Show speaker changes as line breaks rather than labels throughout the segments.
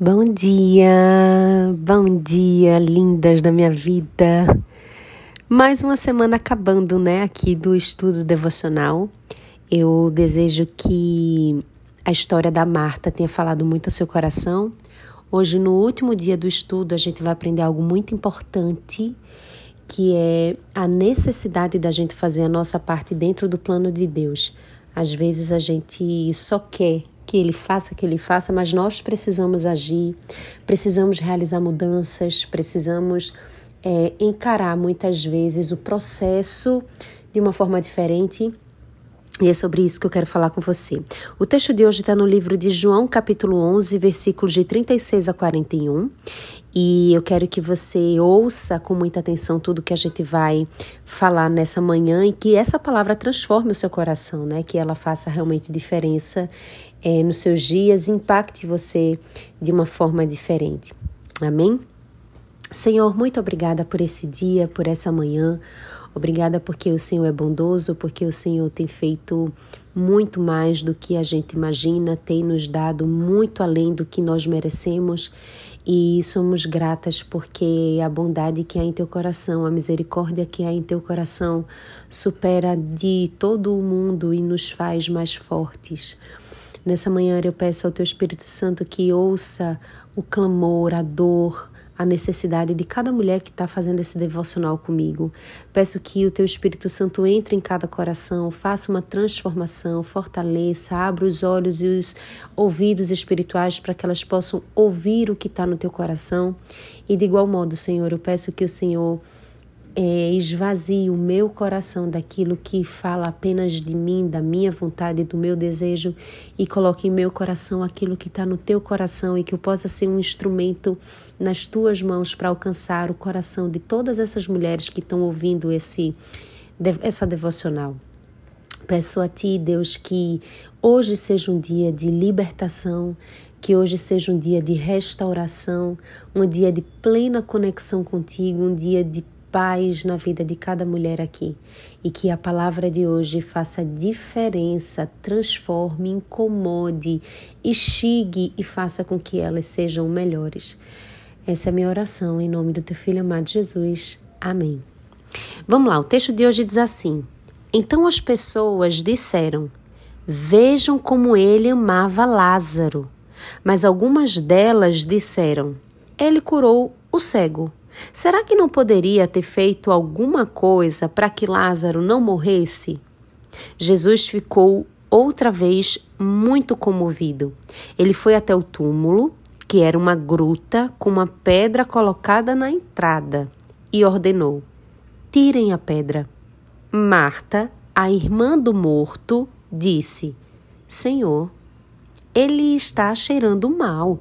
Bom dia, bom dia, lindas da minha vida. Mais uma semana acabando, né, aqui do estudo devocional. Eu desejo que a história da Marta tenha falado muito ao seu coração. Hoje, no último dia do estudo, a gente vai aprender algo muito importante, que é a necessidade da gente fazer a nossa parte dentro do plano de Deus. Às vezes a gente só quer que ele faça, que ele faça, mas nós precisamos agir, precisamos realizar mudanças, precisamos é, encarar muitas vezes o processo de uma forma diferente. E é sobre isso que eu quero falar com você. O texto de hoje está no livro de João, capítulo 11, versículos de 36 a 41. E eu quero que você ouça com muita atenção tudo que a gente vai falar nessa manhã e que essa palavra transforme o seu coração, né? Que ela faça realmente diferença é, nos seus dias, impacte você de uma forma diferente. Amém? Senhor, muito obrigada por esse dia, por essa manhã. Obrigada porque o Senhor é bondoso, porque o Senhor tem feito muito mais do que a gente imagina, tem nos dado muito além do que nós merecemos e somos gratas porque a bondade que há em teu coração, a misericórdia que há em teu coração supera de todo o mundo e nos faz mais fortes. Nessa manhã eu peço ao teu Espírito Santo que ouça o clamor, a dor, a necessidade de cada mulher que está fazendo esse devocional comigo. Peço que o Teu Espírito Santo entre em cada coração, faça uma transformação, fortaleça, abra os olhos e os ouvidos espirituais para que elas possam ouvir o que está no Teu coração. E de igual modo, Senhor, eu peço que o Senhor é, esvazie o meu coração daquilo que fala apenas de mim, da minha vontade, do meu desejo e coloque em meu coração aquilo que está no teu coração e que eu possa ser um instrumento nas tuas mãos para alcançar o coração de todas essas mulheres que estão ouvindo esse, essa devocional. Peço a Ti, Deus, que hoje seja um dia de libertação, que hoje seja um dia de restauração, um dia de plena conexão contigo, um dia de paz na vida de cada mulher aqui e que a palavra de hoje faça diferença, transforme, incomode, instigue e faça com que elas sejam melhores. Essa é a minha oração em nome do teu filho amado Jesus. Amém. Vamos lá, o texto de hoje diz assim: Então as pessoas disseram: Vejam como ele amava Lázaro. Mas algumas delas disseram: Ele curou o cego. Será que não poderia ter feito alguma coisa para que Lázaro não morresse? Jesus ficou outra vez muito comovido. Ele foi até o túmulo, que era uma gruta com uma pedra colocada na entrada, e ordenou: Tirem a pedra. Marta, a irmã do morto, disse: Senhor, ele está cheirando mal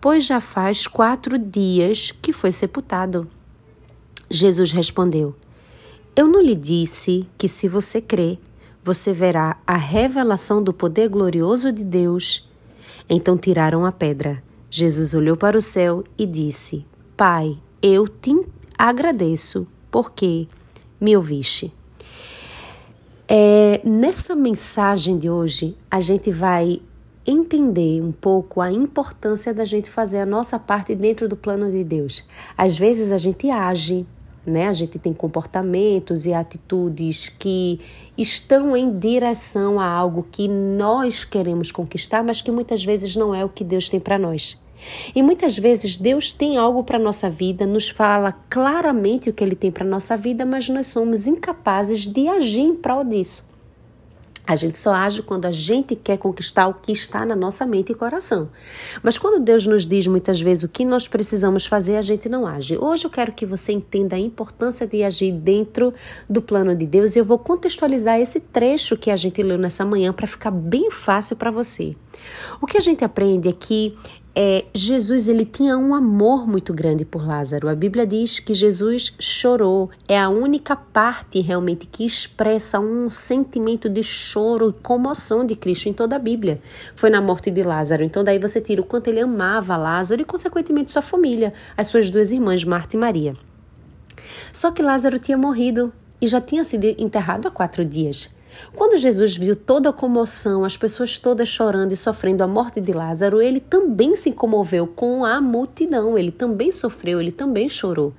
pois já faz quatro dias que foi sepultado. Jesus respondeu: Eu não lhe disse que, se você crê, você verá a revelação do poder glorioso de Deus. Então tiraram a pedra. Jesus olhou para o céu e disse: Pai, eu te agradeço porque me ouviste. É, nessa mensagem de hoje, a gente vai entender um pouco a importância da gente fazer a nossa parte dentro do plano de Deus. Às vezes a gente age, né? A gente tem comportamentos e atitudes que estão em direção a algo que nós queremos conquistar, mas que muitas vezes não é o que Deus tem para nós. E muitas vezes Deus tem algo para nossa vida, nos fala claramente o que ele tem para nossa vida, mas nós somos incapazes de agir em prol disso. A gente só age quando a gente quer conquistar o que está na nossa mente e coração. Mas quando Deus nos diz muitas vezes o que nós precisamos fazer, a gente não age. Hoje eu quero que você entenda a importância de agir dentro do plano de Deus e eu vou contextualizar esse trecho que a gente leu nessa manhã para ficar bem fácil para você. O que a gente aprende é que é, Jesus ele tinha um amor muito grande por Lázaro. A Bíblia diz que Jesus chorou. É a única parte realmente que expressa um sentimento de choro e comoção de Cristo em toda a Bíblia. Foi na morte de Lázaro. Então daí você tira o quanto ele amava Lázaro e consequentemente sua família, as suas duas irmãs Marta e Maria. Só que Lázaro tinha morrido e já tinha sido enterrado há quatro dias. Quando Jesus viu toda a comoção, as pessoas todas chorando e sofrendo a morte de Lázaro, ele também se comoveu com a multidão, ele também sofreu, ele também chorou.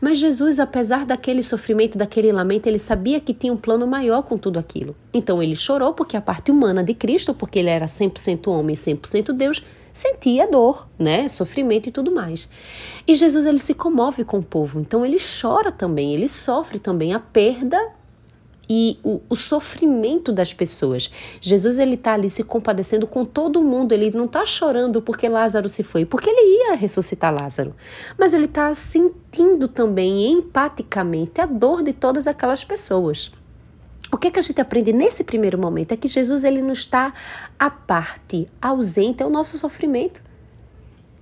Mas Jesus, apesar daquele sofrimento, daquele lamento, ele sabia que tinha um plano maior com tudo aquilo. Então ele chorou porque a parte humana de Cristo, porque ele era 100% homem e 100% Deus, sentia dor, né, sofrimento e tudo mais. E Jesus ele se comove com o povo, então ele chora também, ele sofre também a perda e o, o, sofrimento das pessoas. Jesus ele está ali se compadecendo com todo mundo. Ele não está chorando porque Lázaro se foi, porque ele ia ressuscitar Lázaro. Mas ele está sentindo também empaticamente a dor de todas aquelas pessoas. O que, é que a gente aprende nesse primeiro momento é que Jesus ele não está à parte, ausente ao nosso sofrimento.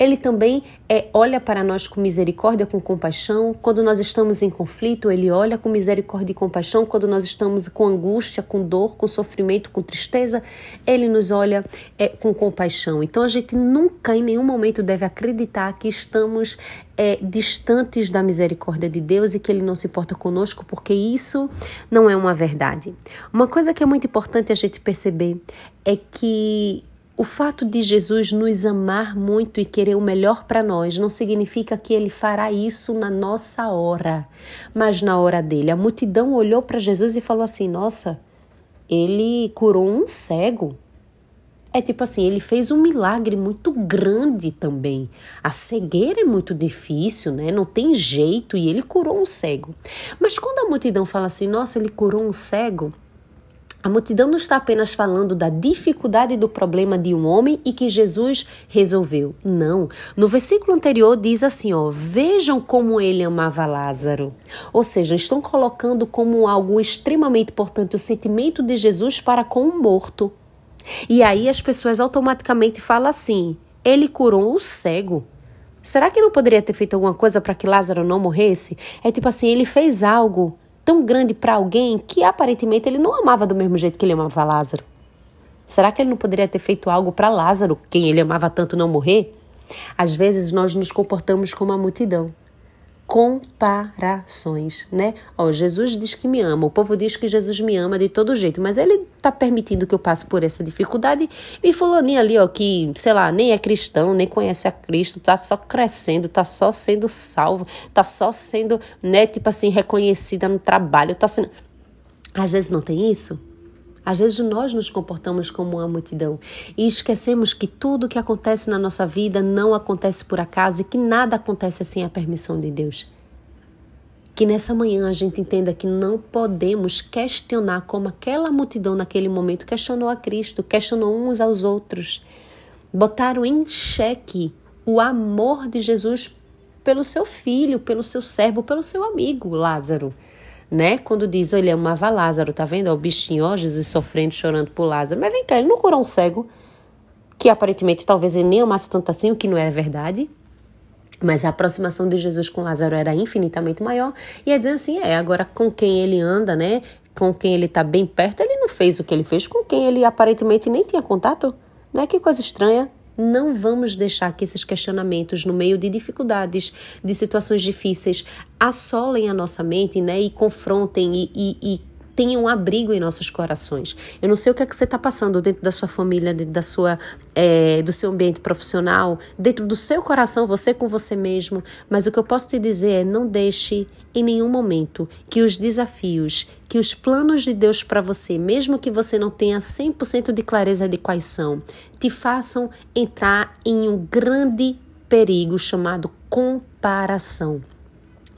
Ele também é, olha para nós com misericórdia, com compaixão. Quando nós estamos em conflito, ele olha com misericórdia e compaixão. Quando nós estamos com angústia, com dor, com sofrimento, com tristeza, ele nos olha é, com compaixão. Então a gente nunca, em nenhum momento, deve acreditar que estamos é, distantes da misericórdia de Deus e que Ele não se importa conosco, porque isso não é uma verdade. Uma coisa que é muito importante a gente perceber é que o fato de Jesus nos amar muito e querer o melhor para nós não significa que ele fará isso na nossa hora, mas na hora dele. A multidão olhou para Jesus e falou assim: Nossa, ele curou um cego. É tipo assim, ele fez um milagre muito grande também. A cegueira é muito difícil, né? Não tem jeito e ele curou um cego. Mas quando a multidão fala assim, nossa, ele curou um cego, a multidão não está apenas falando da dificuldade do problema de um homem e que Jesus resolveu. Não. No versículo anterior diz assim, ó: "Vejam como ele amava Lázaro". Ou seja, estão colocando como algo extremamente importante o sentimento de Jesus para com o morto. E aí as pessoas automaticamente falam assim: "Ele curou o cego". Será que não poderia ter feito alguma coisa para que Lázaro não morresse? É tipo assim, ele fez algo tão grande para alguém que aparentemente ele não amava do mesmo jeito que ele amava Lázaro. Será que ele não poderia ter feito algo para Lázaro, quem ele amava tanto, não morrer? Às vezes nós nos comportamos como a multidão comparações, né? Ó, Jesus diz que me ama, o povo diz que Jesus me ama de todo jeito, mas ele tá permitindo que eu passe por essa dificuldade e fulaninho ali, ó, que, sei lá, nem é cristão, nem conhece a Cristo, tá só crescendo, tá só sendo salvo, tá só sendo, né, tipo assim, reconhecida no trabalho, tá sendo... Às vezes não tem isso? Às vezes nós nos comportamos como uma multidão e esquecemos que tudo que acontece na nossa vida não acontece por acaso e que nada acontece sem a permissão de Deus. Que nessa manhã a gente entenda que não podemos questionar como aquela multidão naquele momento questionou a Cristo, questionou uns aos outros, botaram em xeque o amor de Jesus pelo seu filho, pelo seu servo, pelo seu amigo Lázaro né? Quando diz, ele amava Lázaro, tá vendo? o bichinho, ó, Jesus sofrendo, chorando por Lázaro. Mas vem cá, ele não curou um cego, que aparentemente talvez ele nem amasse tanto assim, o que não é verdade. Mas a aproximação de Jesus com Lázaro era infinitamente maior. E é dizer assim, é, agora com quem ele anda, né? Com quem ele tá bem perto, ele não fez o que ele fez com quem ele aparentemente nem tinha contato. Né? Que coisa estranha. Não vamos deixar que esses questionamentos, no meio de dificuldades, de situações difíceis, assolem a nossa mente né, e confrontem e, e, e tenham um abrigo em nossos corações. Eu não sei o que é que você está passando dentro da sua família, dentro da sua, é, do seu ambiente profissional, dentro do seu coração, você com você mesmo, mas o que eu posso te dizer é não deixe em nenhum momento que os desafios, que os planos de Deus para você, mesmo que você não tenha 100% de clareza de quais são, te façam entrar em um grande perigo chamado comparação.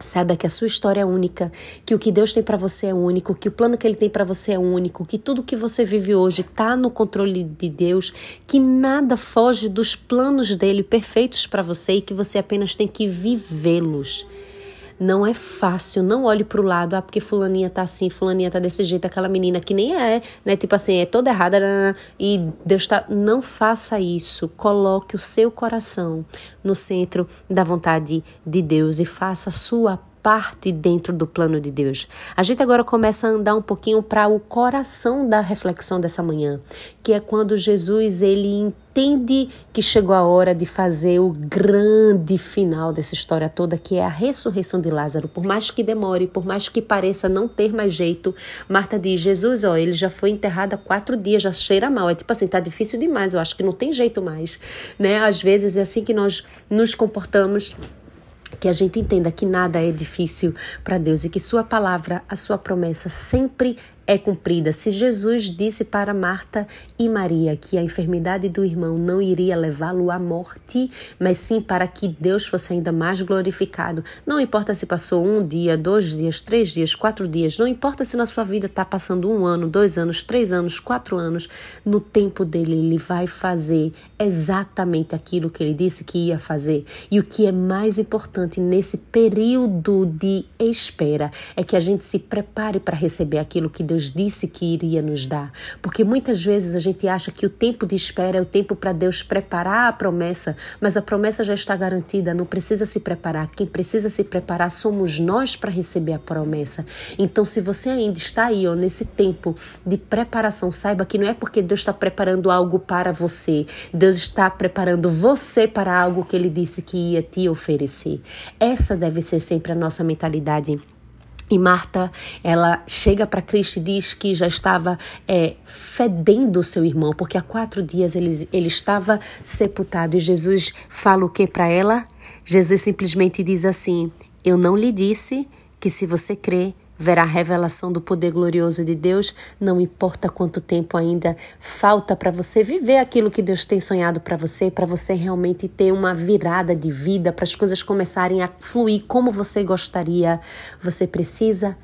Saiba que a sua história é única, que o que Deus tem para você é único, que o plano que Ele tem para você é único, que tudo que você vive hoje está no controle de Deus, que nada foge dos planos dele perfeitos para você e que você apenas tem que vivê-los. Não é fácil, não olhe para o lado, ah, porque fulaninha tá assim, fulaninha tá desse jeito, aquela menina que nem é, né? Tipo assim, é toda errada e Deus tá. Não faça isso. Coloque o seu coração no centro da vontade de Deus e faça a sua dentro do plano de Deus. A gente agora começa a andar um pouquinho para o coração da reflexão dessa manhã, que é quando Jesus ele entende que chegou a hora de fazer o grande final dessa história toda, que é a ressurreição de Lázaro. Por mais que demore, por mais que pareça não ter mais jeito, Marta diz: Jesus, ó, ele já foi enterrado há quatro dias, já cheira mal. É tipo assim, tá difícil demais, eu acho que não tem jeito mais, né? Às vezes é assim que nós nos comportamos que a gente entenda que nada é difícil para Deus e que Sua palavra, a Sua promessa sempre é cumprida. Se Jesus disse para Marta e Maria que a enfermidade do irmão não iria levá-lo à morte, mas sim para que Deus fosse ainda mais glorificado, não importa se passou um dia, dois dias, três dias, quatro dias, não importa se na sua vida está passando um ano, dois anos, três anos, quatro anos, no tempo dele ele vai fazer exatamente aquilo que ele disse que ia fazer. E o que é mais importante nesse período de espera é que a gente se prepare para receber aquilo que Deus Deus disse que iria nos dar. Porque muitas vezes a gente acha que o tempo de espera é o tempo para Deus preparar a promessa, mas a promessa já está garantida, não precisa se preparar. Quem precisa se preparar somos nós para receber a promessa. Então, se você ainda está aí, ó, nesse tempo de preparação, saiba que não é porque Deus está preparando algo para você, Deus está preparando você para algo que Ele disse que ia te oferecer. Essa deve ser sempre a nossa mentalidade e Marta, ela chega para Cristo e diz que já estava é, fedendo o seu irmão, porque há quatro dias ele, ele estava sepultado. E Jesus fala o que para ela? Jesus simplesmente diz assim: Eu não lhe disse que se você crê, verá a revelação do poder glorioso de Deus, não importa quanto tempo ainda falta para você viver aquilo que Deus tem sonhado para você, para você realmente ter uma virada de vida, para as coisas começarem a fluir como você gostaria, você precisa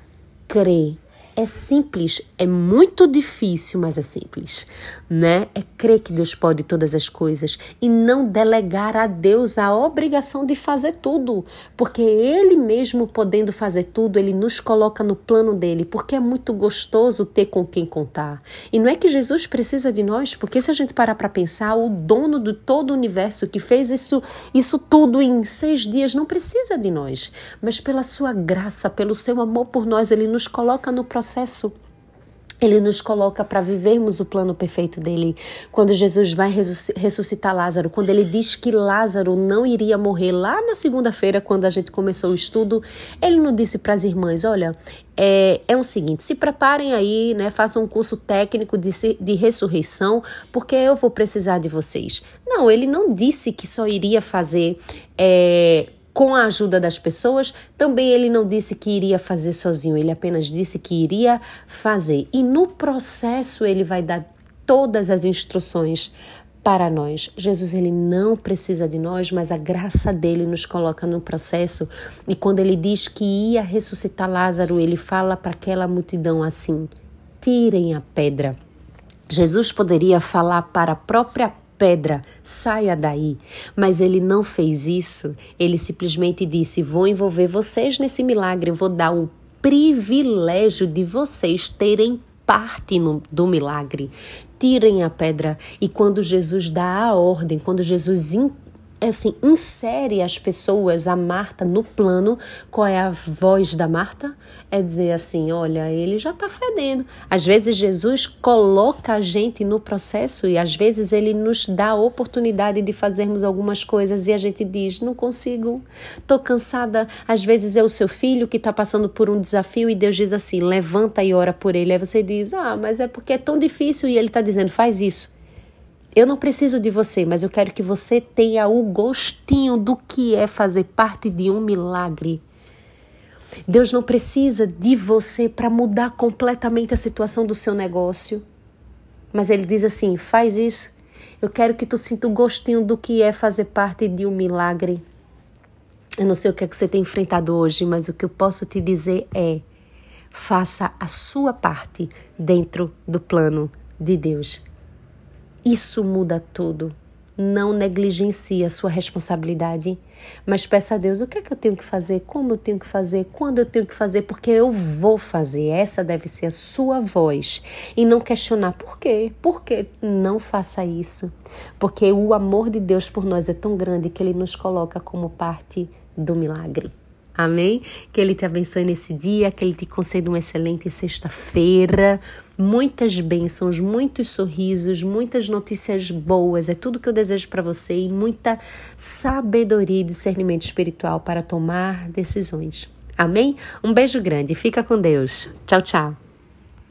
crer. É simples, é muito difícil, mas é simples né? É crer que Deus pode todas as coisas e não delegar a Deus a obrigação de fazer tudo, porque Ele mesmo podendo fazer tudo, Ele nos coloca no plano dele, porque é muito gostoso ter com quem contar. E não é que Jesus precisa de nós, porque se a gente parar para pensar, o dono de todo o universo que fez isso, isso tudo em seis dias não precisa de nós, mas pela sua graça, pelo seu amor por nós, Ele nos coloca no processo. Ele nos coloca para vivermos o plano perfeito dele. Quando Jesus vai ressuscitar Lázaro, quando ele diz que Lázaro não iria morrer lá na segunda-feira, quando a gente começou o estudo, ele não disse para as irmãs: olha, é, é o seguinte, se preparem aí, né, façam um curso técnico de, de ressurreição, porque eu vou precisar de vocês. Não, ele não disse que só iria fazer. É, com a ajuda das pessoas, também ele não disse que iria fazer sozinho, ele apenas disse que iria fazer. E no processo ele vai dar todas as instruções para nós. Jesus ele não precisa de nós, mas a graça dele nos coloca no processo. E quando ele diz que ia ressuscitar Lázaro, ele fala para aquela multidão assim: tirem a pedra. Jesus poderia falar para a própria pedra, saia daí. Mas ele não fez isso. Ele simplesmente disse: Vou envolver vocês nesse milagre, vou dar o privilégio de vocês terem parte no, do milagre. Tirem a pedra. E quando Jesus dá a ordem, quando Jesus assim, insere as pessoas, a Marta, no plano. Qual é a voz da Marta? É dizer assim: olha, ele já está fedendo. Às vezes Jesus coloca a gente no processo e às vezes ele nos dá a oportunidade de fazermos algumas coisas e a gente diz: não consigo, estou cansada. Às vezes é o seu filho que está passando por um desafio e Deus diz assim: levanta e ora por ele. Aí você diz: ah, mas é porque é tão difícil e ele está dizendo: faz isso. Eu não preciso de você, mas eu quero que você tenha o gostinho do que é fazer parte de um milagre. Deus não precisa de você para mudar completamente a situação do seu negócio. Mas ele diz assim: faz isso. Eu quero que tu sinta o gostinho do que é fazer parte de um milagre. Eu não sei o que é que você tem enfrentado hoje, mas o que eu posso te dizer é: faça a sua parte dentro do plano de Deus. Isso muda tudo. Não negligencie a sua responsabilidade, mas peça a Deus o que é que eu tenho que fazer, como eu tenho que fazer, quando eu tenho que fazer, porque eu vou fazer. Essa deve ser a sua voz. E não questionar por quê, por quê. Não faça isso, porque o amor de Deus por nós é tão grande que ele nos coloca como parte do milagre. Amém? Que Ele te abençoe nesse dia, que Ele te conceda uma excelente sexta-feira, muitas bênçãos, muitos sorrisos, muitas notícias boas. É tudo que eu desejo para você e muita sabedoria e discernimento espiritual para tomar decisões. Amém? Um beijo grande. Fica com Deus. Tchau, tchau.